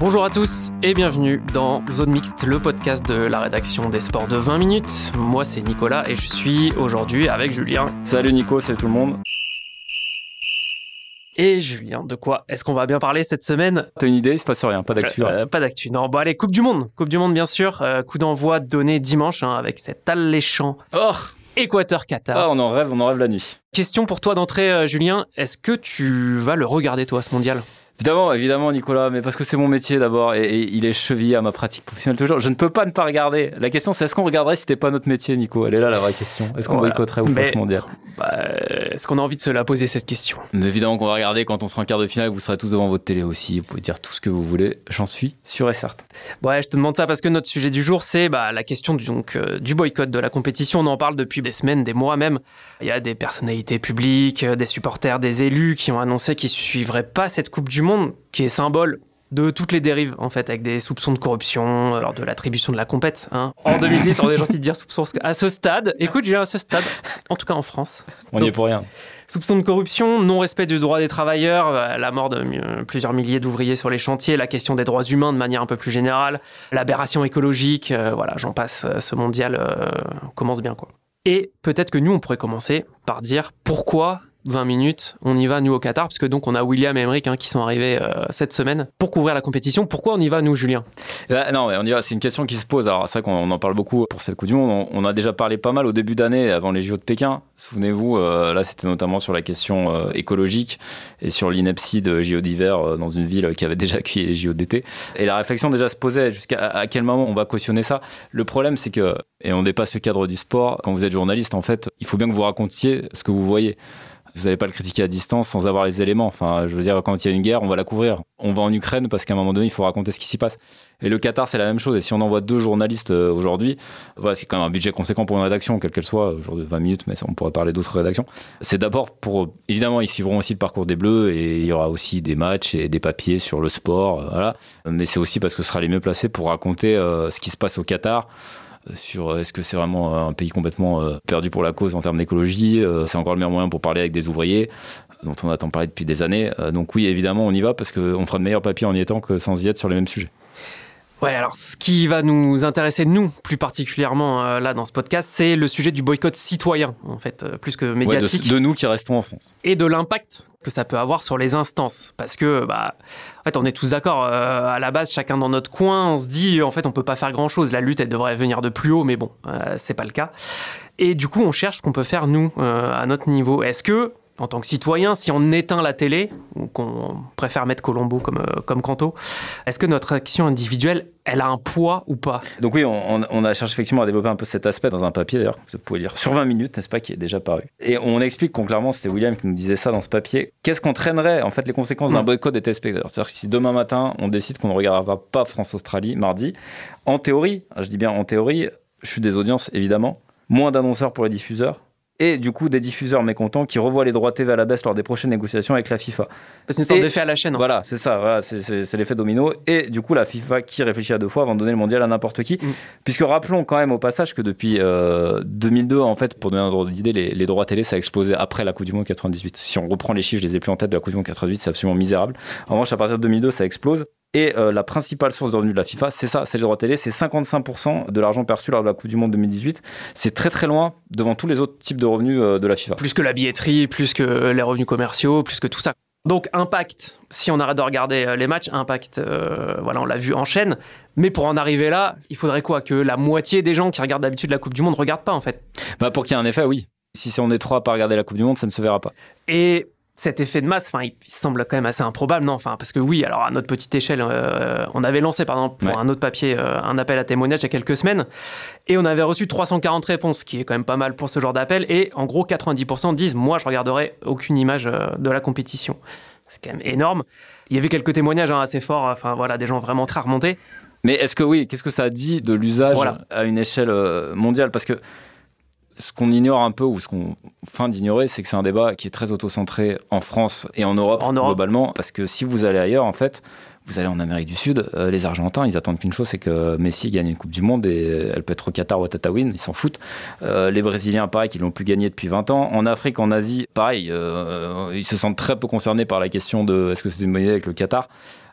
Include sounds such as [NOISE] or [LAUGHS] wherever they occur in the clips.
Bonjour à tous et bienvenue dans Zone Mixte, le podcast de la rédaction des sports de 20 minutes. Moi c'est Nicolas et je suis aujourd'hui avec Julien. Salut Nico, salut tout le monde. Et Julien, de quoi est-ce qu'on va bien parler cette semaine? T'as une idée? Il se passe rien, pas d'actu. hein. Euh, Pas d'actu. Non, bon allez, Coupe du Monde. Coupe du Monde bien sûr. Euh, coup d'envoi donné dimanche hein, avec cet alléchant Oh, Équateur-Qatar. ah, on en rêve, on en rêve la nuit. Question pour toi d'entrée, euh, Julien. Est-ce que tu vas le regarder toi ce mondial? Évidemment, évidemment Nicolas, mais parce que c'est mon métier d'abord et, et il est chevillé à ma pratique professionnelle toujours. Je ne peux pas ne pas regarder. La question c'est est-ce qu'on regarderait si c'était pas notre métier Nico? Elle est là la vraie question. Est-ce qu'on Voilà. boycotterait ou pas mondial? Bah, Est-ce qu'on a envie de se la poser cette question? Mais évidemment qu'on va regarder quand on sera en quart de finale, vous serez tous devant votre télé aussi, vous pouvez dire tout ce que vous voulez, j'en suis sûr et certain. Ouais, je te demande ça parce que notre sujet du jour, c'est bah, la question du, donc, euh, du boycott de la compétition. On en parle depuis des semaines, des mois même. Il y a des personnalités publiques, euh, des supporters, des élus qui ont annoncé qu'ils ne suivraient pas cette Coupe du Monde, qui est symbole de toutes les dérives, en fait, avec des soupçons de corruption euh, lors de l'attribution de la compète. Hein. En [LAUGHS] 2010, on est gentil de dire soupçons à ce stade. Écoute, j'ai à ce stade, en tout cas en France. On n'y est pour rien. Soupçons de corruption, non-respect du droit des travailleurs, euh, la mort de euh, plusieurs milliers d'ouvriers sur les chantiers, la question des droits humains de manière un peu plus générale, l'aberration écologique, euh, voilà, j'en passe, euh, ce mondial euh, commence bien quoi. Et peut-être que nous, on pourrait commencer par dire pourquoi 20 minutes, on y va nous au Qatar, parce que donc on a William et Emeric hein, qui sont arrivés euh, cette semaine pour couvrir la compétition. Pourquoi on y va nous, Julien? Bah, non, on y va. C'est une question qui se pose. Alors, c'est vrai qu'on on en parle beaucoup pour cette Coupe du Monde. On, a déjà parlé pas mal au début d'année, avant les JO de Pékin. Souvenez-vous, euh, là, c'était notamment sur la question euh, écologique et sur l'ineptie de JO d'hiver dans une ville qui avait déjà accueilli les JO d'été. Et la réflexion déjà se posait jusqu'à quel moment on va cautionner ça. Le problème, c'est que, et on dépasse le cadre du sport, quand vous êtes journaliste, en fait, il faut bien que vous racontiez ce que vous voyez. Vous n'allez pas le critiquer à distance sans avoir les éléments. Enfin, je veux dire, quand il y a une guerre, on va la couvrir. On va en Ukraine parce qu'à un moment donné, il faut raconter ce qui s'y passe. Et le Qatar, c'est la même chose. Et si on envoie deux journalistes euh, aujourd'hui, voilà, c'est quand même un budget conséquent pour une rédaction, quelle qu'elle soit, de 20 minutes, mais on pourrait parler d'autres rédactions. C'est d'abord pour, évidemment, ils suivront aussi le parcours des Bleus et il y aura aussi des matchs et des papiers sur le sport, euh, voilà. Mais c'est aussi parce que ce sera les mieux placés pour raconter euh, ce qui se passe au Qatar sur euh, est-ce que c'est vraiment euh, un pays complètement euh, perdu pour la cause en termes d'écologie. euh, c'est encore le meilleur moyen pour parler avec des ouvriers dont on attend parler depuis des années. Euh, donc oui, évidemment, on y va parce qu'on fera de meilleurs papiers en y étant que sans y être sur les mêmes sujets. Ouais, alors ce qui va nous intéresser, nous, plus particulièrement euh, là dans ce podcast, c'est le sujet du boycott citoyen, en fait, euh, plus que Ouais, médiatique. de, de nous qui restons en France. et de l'impact que ça peut avoir sur les instances. Parce que, bah, en fait, on est tous d'accord. euh, à la base, chacun dans notre coin, on se dit, en fait, on peut pas faire grand chose. La lutte, elle devrait venir de plus haut, mais bon, c'est pas le cas. Et du coup, on cherche ce qu'on peut faire nous à notre niveau. Est-ce que en tant que citoyen, si on éteint la télé, ou qu'on préfère mettre Colombo comme, euh, comme Canto, est-ce que notre action individuelle, elle a un poids ou pas? Donc oui, on, a cherché effectivement à développer un peu cet aspect dans un papier d'ailleurs, que vous pouvez lire sur 20 minutes, n'est-ce pas, qui est déjà paru. Et on explique qu'on clairement, c'était William qui nous disait ça dans ce papier, qu'est-ce qu'entraînerait en fait les conséquences d'un Mm. boycott des téléspectateurs C'est-à-dire que si demain matin, on décide qu'on ne regardera pas France-Australie mardi, en théorie, je dis bien en théorie, je suis des audiences évidemment, moins d'annonceurs pour les diffuseurs, et du coup des diffuseurs mécontents qui revoient les droits TV à la baisse lors des prochaines négociations avec la FIFA. C'est une sorte Et- d'effet à la chaîne. hein. Voilà, c'est ça, voilà, c'est- l'effet domino. Et du coup, la FIFA qui réfléchit à deux fois avant de donner le mondial à n'importe qui. Mm. Puisque rappelons quand même au passage que depuis euh, 2002, en fait, pour donner un ordre d'idée, les, les droits télé, ça a explosé après la Coupe du Monde 98. Si on reprend les chiffres, je les ai plus en tête de la Coupe du Monde 98, c'est absolument misérable. En revanche, à partir de 2002, ça explose. Et euh, la principale source de revenus de la FIFA, c'est ça, c'est les droits télé, c'est 55% de l'argent perçu lors de la Coupe du Monde 2018. C'est très très loin devant tous les autres types de revenus euh, de la FIFA. plus que la billetterie, plus que les revenus commerciaux, plus que tout ça. Donc impact, si on arrête de regarder euh, les matchs, impact, euh, voilà, on l'a vu en chaîne. Mais pour en arriver là, il faudrait quoi Que la moitié des gens qui regardent d'habitude la Coupe du Monde regardent pas en fait. Bah, pour qu'il y ait un effet, oui. Si on est trois à pas regarder la Coupe du Monde, ça ne se verra pas. Et cet effet de masse, enfin, il, semble quand même assez improbable, non? Enfin, parce que oui, alors à notre petite échelle, euh, on avait lancé par exemple pour un autre papier euh, un appel à témoignage il y a quelques semaines, et on avait reçu 340 réponses, ce qui est quand même pas mal pour ce genre d'appel. Et en gros, 90% disent moi, je regarderai aucune image euh, de la compétition. C'est quand même énorme. Il y avait quelques témoignages hein, assez forts, enfin voilà, des gens vraiment très remontés. Mais est-ce que oui, qu'est-ce que ça dit de l'usage à une échelle mondiale? Parce que ce qu'on ignore un peu, ou ce qu'on feint d'ignorer, c'est que c'est un débat qui est très auto-centré en France et en Europe, globalement. Parce que si vous allez ailleurs, en fait, vous allez en Amérique du Sud, euh, les Argentins, ils attendent qu'une chose, c'est que Messi gagne une Coupe du Monde et elle peut être au Qatar ou à Tatawin, ils s'en foutent. Euh, les Brésiliens, pareil, qui l'ont plus gagné depuis 20 ans. En Afrique, en Asie, pareil, euh, ils se sentent très peu concernés par la question de est-ce que c'est une bonne idée avec le Qatar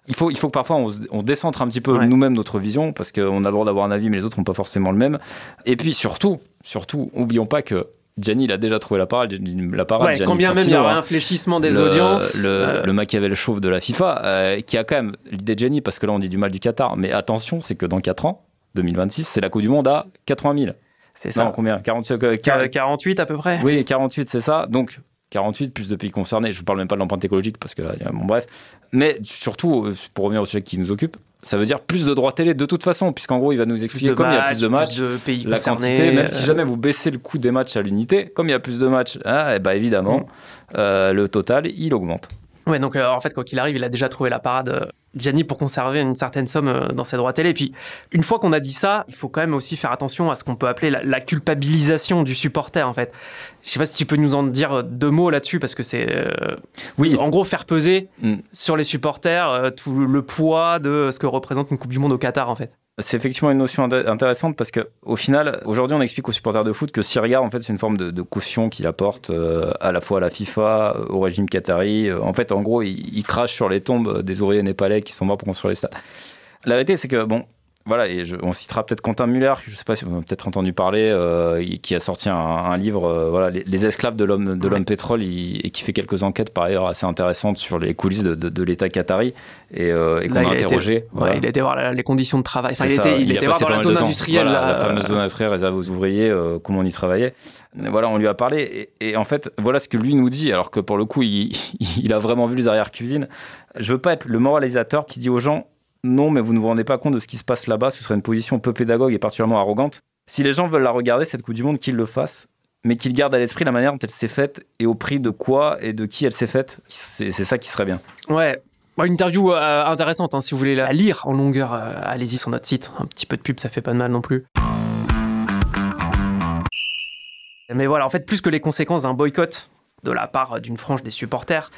il faut, il faut que parfois on, on décentre un petit peu nous-mêmes notre vision, parce qu'on a le droit d'avoir un avis, mais les autres n'ont pas forcément le même. Et puis surtout, surtout, oublions pas que Gianni, il a déjà trouvé la parole. La parole combien même il y a un fléchissement des audiences. Le, euh... le, Machiavel chauve de la FIFA, euh, qui a quand même l'idée de Gianni, parce que là on dit du mal du Qatar, mais attention, c'est que dans 4 ans, 2026, c'est la Coupe du Monde à 80 000. C'est ça. Non, combien? 48 euh, à peu près. Oui, 48, c'est ça. Donc 48, plus de pays concernés. Je ne parle même pas de l'empreinte écologique parce que là, bon, bref. Mais surtout, euh, pour revenir au sujet qui nous occupe, ça veut dire plus de droits télé de toute façon, puisqu'en gros, il va nous expliquer comme il y a plus de matchs, de pays la quantité, même si jamais vous baissez le coût des matchs à l'unité, comme il y a plus de matchs, ah, et eh bah ben, évidemment, mm. euh, le total, il augmente. Ouais, donc euh, en fait, quoi qu'il arrive, il a déjà trouvé la parade, euh, Gianni, pour conserver une certaine somme euh, dans ses droits télé. Et puis, une fois qu'on a dit ça, il faut quand même aussi faire attention à ce qu'on peut appeler la, culpabilisation du supporter, en fait. Je sais pas si tu peux nous en dire deux mots là-dessus, parce que c'est. oui. En gros, faire peser mm. sur les supporters tout le poids de ce que représente une Coupe du Monde au Qatar, en fait. C'est effectivement une notion intéressante parce que au final, aujourd'hui, on explique aux supporters de foot que regardent, en fait, c'est une forme de, caution qu'il apporte euh, à la fois à la FIFA, euh, au régime qatari. Euh, en fait, en gros, ils il crachent sur les tombes des ouvriers népalais qui sont morts pour construire les stades. La vérité, c'est que bon, voilà, et on citera peut-être Quentin Muller, je ne sais pas si vous avez peut-être entendu parler, euh, qui a sorti un, livre, euh, voilà, les, esclaves de l'homme de l'homme pétrole, et qui fait quelques enquêtes par ailleurs assez intéressantes sur les coulisses de, l'État qatari et, euh, et qu'on a interrogé. il a été voir les conditions de travail. Enfin, il, était, il, était voir dans la zone industrielle, la fameuse zone industrielle réservée aux ouvriers, comment on y travaillait. Voilà, on lui a parlé, et, en fait, voilà ce que lui nous dit, alors que pour le coup, il, [LAUGHS] il a vraiment vu les arrières cuisines. Je veux pas être le moralisateur qui dit aux gens non, mais vous ne vous rendez pas compte de ce qui se passe là-bas. Ce serait une position peu pédagogue et particulièrement arrogante. Si les gens veulent la regarder, cette Coupe du Monde, qu'ils le fassent, mais qu'ils gardent à l'esprit la manière dont elle s'est faite et au prix de quoi et de qui elle s'est faite. C'est ça qui serait bien. Ouais. Une interview euh, intéressante, hein, si vous voulez la lire en longueur, euh, allez-y sur notre site. Un petit peu de pub, ça fait pas de mal non plus. Mais voilà, en fait, plus que les conséquences d'un boycott de la part d'une frange des supporters,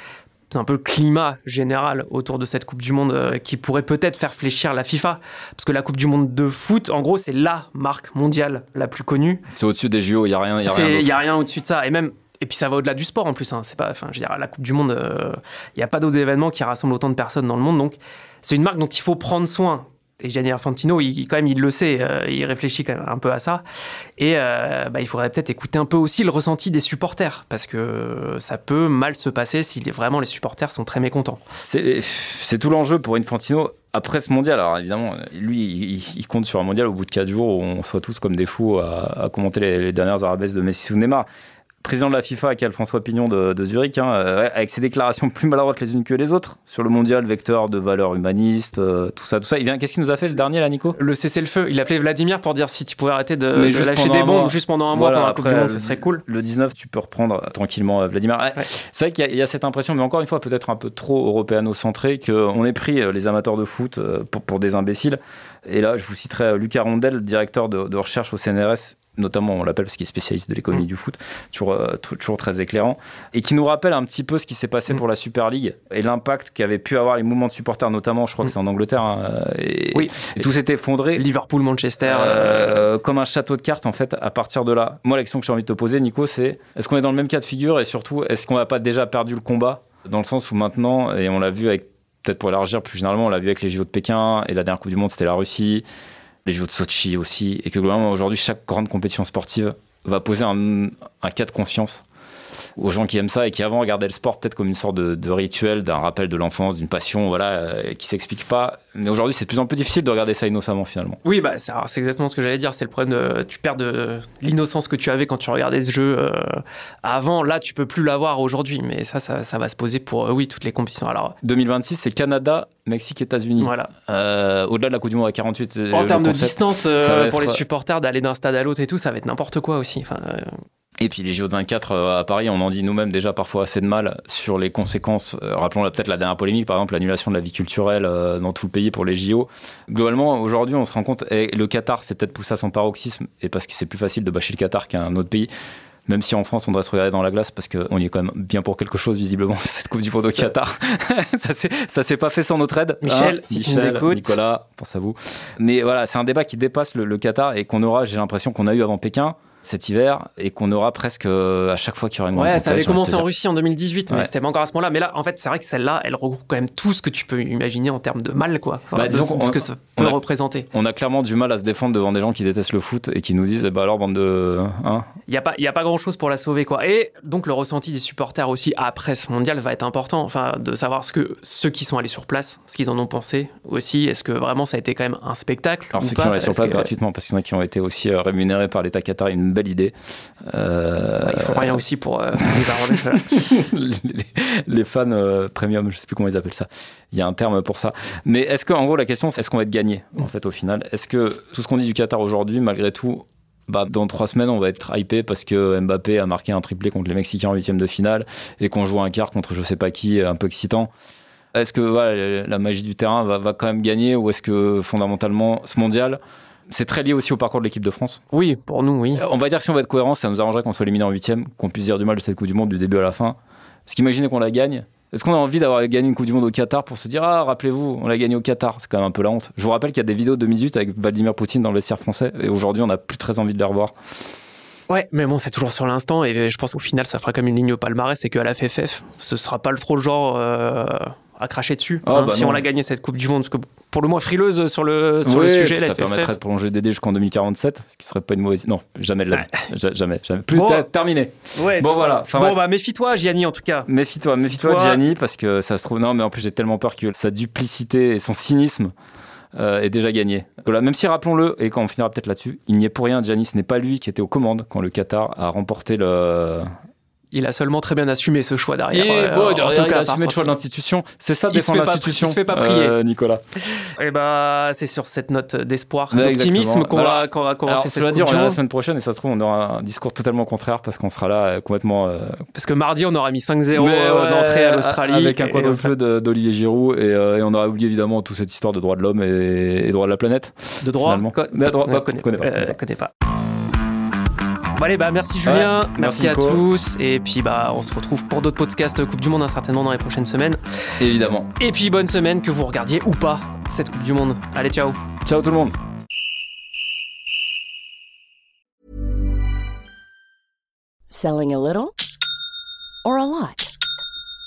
un peu le climat général autour de cette Coupe du Monde euh, qui pourrait peut-être faire fléchir la FIFA. Parce que la Coupe du Monde de foot, en gros, c'est la marque mondiale la plus connue. C'est au-dessus des JO, il n'y a rien. Il n'y a rien au-dessus de ça. Et même. Et puis ça va au-delà du sport en plus. Hein. C'est pas, enfin, je veux dire, la Coupe du Monde, il euh, n'y a pas d'autres événements qui rassemblent autant de personnes dans le monde. Donc, c'est une marque dont il faut prendre soin et Gianni Infantino, il, quand même, il le sait, euh, il réfléchit quand même un peu à ça. Et euh, bah, il faudrait peut-être écouter un peu aussi le ressenti des supporters, parce que ça peut mal se passer si vraiment les supporters sont très mécontents. C'est tout l'enjeu pour Infantino après ce mondial. Alors évidemment, lui, il, compte sur un mondial au bout de 4 jours où on soit tous comme des fous à, commenter les, les, dernières arabesques de Messi ou Neymar président de la FIFA, qui François Pignon de, Zurich, hein, euh, avec ses déclarations plus maladroites les unes que les autres sur le mondial, vecteur de valeurs humanistes, euh, tout ça, tout ça. Il vient, qu'est-ce qu'il nous a fait le dernier là, Nico? Le cessez-le-feu. Il appelait Vladimir pour dire si tu pouvais arrêter de, lâcher des bombes juste pendant un mois pendant la Coupe du Monde, ce serait cool. Le 19, tu peux reprendre tranquillement euh, Vladimir. C'est vrai qu'il y, a cette impression, mais encore une fois, peut-être un peu trop européano-centré, qu'on est pris les amateurs de foot pour, pour des imbéciles. Et là, je vous citerai Lucas Rondel, directeur de, de recherche au CNRS, notamment on l'appelle parce qu'il est spécialiste de l'économie mm. du foot, toujours, euh, toujours très éclairant, et qui nous rappelle un petit peu ce qui s'est passé mm. pour la Super League et l'impact qu'avaient pu avoir les mouvements de supporters, notamment, je crois que mm. c'est en Angleterre, hein, et, oui. tout s'est effondré. Liverpool, Manchester. Euh, euh, comme un château de cartes, en fait, à partir de là. Moi, la question que j'ai envie de te poser, Nico, c'est est-ce qu'on est dans le même cas de figure et surtout, est-ce qu'on n'a pas déjà perdu le combat dans le sens où maintenant, et on l'a vu avec, peut-être pour élargir plus généralement, on l'a vu avec les JO de Pékin et la dernière Coupe du Monde, c'était la Russie les Jeux de Sochi aussi, et que globalement aujourd'hui chaque grande compétition sportive va poser un, cas de conscience aux gens qui aiment ça et qui avant regardaient le sport peut-être comme une sorte de, rituel, d'un rappel de l'enfance, d'une passion, voilà, euh, qui s'explique pas. Mais aujourd'hui, c'est de plus en plus difficile de regarder ça innocemment finalement. Oui, bah c'est exactement ce que j'allais dire. C'est le problème de tu perds de l'innocence que tu avais quand tu regardais ce jeu euh, avant. Là, tu peux plus l'avoir aujourd'hui. Mais ça, ça, va se poser pour oui toutes les compétitions. Alors 2026, c'est Canada, Mexique, États-Unis. Voilà. Au-delà de la Coupe du Monde à 48. En termes de distance pour les supporters d'aller d'un stade à l'autre et tout, ça va être n'importe quoi aussi. Enfin, et puis les JO de 24 à Paris, on en dit nous-mêmes déjà parfois assez de mal sur les conséquences. Euh, rappelons peut-être la dernière polémique, par exemple l'annulation de la vie culturelle euh, dans tout le pays pour les JO. Globalement, aujourd'hui, on se rend compte, et le Qatar s'est peut-être poussé à son paroxysme, et parce que c'est plus facile de bâcher le Qatar qu'un autre pays. Même si en France, on doit se regarder dans la glace parce qu'on y est quand même bien pour quelque chose, visiblement, [LAUGHS] cette Coupe du Monde au Qatar. [LAUGHS] ça s'est pas fait sans notre aide. Michel, hein si tu nous écoutes. Nicolas, pense à vous. Mais voilà, c'est un débat qui dépasse le, le Qatar et qu'on aura, j'ai l'impression qu'on a eu avant Pékin cet hiver et qu'on aura presque euh, à chaque fois qu'il y aura une Ouais, ça avait commencé en Russie en 2018, mais c'était pas encore à ce moment-là. Mais là, en fait, c'est vrai que celle-là, elle regroupe quand même tout ce que tu peux imaginer en termes de mal, quoi. bah, disons ce que ça peut représenter. On a clairement du mal à se défendre devant des gens qui détestent le foot et qui nous disent, eh ben alors, bande de. Hein il n'y a pas, il y a pas grand-chose pour la sauver, quoi. Et donc, le ressenti des supporters aussi après ce mondial va être important. Enfin, de savoir ce que ceux qui sont allés sur place, ce qu'ils en ont pensé aussi. Est-ce que vraiment ça a été quand même un spectacle Alors, ceux qui sont allés sur place gratuitement, parce qu'il y en a qui ont été aussi euh, rémunérés par l'État Qatar, une belle idée. Euh, il faut rien aussi pour euh, [LAUGHS] les, les, fans euh, premium, je sais plus comment ils appellent ça. Il y a un terme pour ça. Mais est-ce que, en gros, la question, c'est est-ce qu'on va être gagné, en fait, au final? Est-ce que tout ce qu'on dit du Qatar aujourd'hui, malgré tout, bah, dans trois semaines, on va être hypé parce que Mbappé a marqué un triplé contre les Mexicains en huitième de finale et qu'on joue un quart contre je sais pas qui, un peu excitant. Est-ce que voilà, la magie du terrain va, va quand même gagner ou est-ce que fondamentalement, ce mondial, c'est très lié aussi au parcours de l'équipe de France. Oui, pour nous, oui. Euh, on va dire que si on va être cohérent, ça nous arrangerait qu'on soit éliminé en huitième, qu'on puisse dire du mal de cette Coupe du Monde du début à la fin. Parce qu'imaginez qu'on la gagne. Est-ce qu'on a envie d'avoir gagné une Coupe du Monde au Qatar pour se dire Ah, rappelez-vous, on l'a gagné au Qatar C'est quand même un peu la honte. Je vous rappelle qu'il y a des vidéos de 2018 avec Vladimir Poutine dans le vestiaire français et aujourd'hui, on n'a plus très envie de les revoir. Ouais, mais bon, c'est toujours sur l'instant et je pense qu'au final, ça fera comme une ligne au palmarès et qu'à la FFF, ce sera pas trop le genre. Euh, à cracher dessus ah, hein, bah si on a gagné cette Coupe du Monde. Parce que pour le moins frileuse sur le, sur le sujet. Ça permettrait de prolonger DD jusqu'en 2047, ce qui serait pas une mauvaise. Non, jamais de la jamais, jamais. Plus terminé. bon, voilà. bon, bah, méfie-toi, Gianni, en tout cas. Méfie-toi, méfie-toi, Gianni, parce que ça se trouve. Non, mais en plus, j'ai tellement peur que sa duplicité et son cynisme. Euh, est déjà gagné. Voilà, même si, rappelons-le, et quand on finira peut-être là-dessus, il n'y est pour rien, Gianni, ce n'est pas lui qui était aux commandes quand le Qatar a remporté le, il a seulement très bien assumé ce choix derrière. Et euh, bon, derrière, il a assumé le choix de l'institution. C'est ça, défendre l'institution. Il se fait pas prier, euh, Nicolas. Et eh bah, c'est sur cette note d'espoir, d'optimisme qu'on va, qu va commencer cette dire, on la semaine prochaine et ça se trouve, on aura un discours totalement contraire parce qu'on sera là euh, complètement. Euh... Parce que mardi, on aura mis 5-0 ouais, d'entrée à l'Australie. Avec un quadruple d'Olivier Giroud et, et, on aura oublié évidemment toute cette histoire de droit de l'homme et, et, droit de la planète. De droit Co droit, bah, connais, pas. connais pas. Bon allez, bah merci Julien, merci, à tous. Et puis bah on se retrouve pour d'autres podcasts Coupe du Monde hein, certainement dans les prochaines semaines. Évidemment. Et puis bonne semaine que vous regardiez ou pas cette Coupe du Monde. Allez, ciao. Ciao tout le monde. Selling a little or a lot?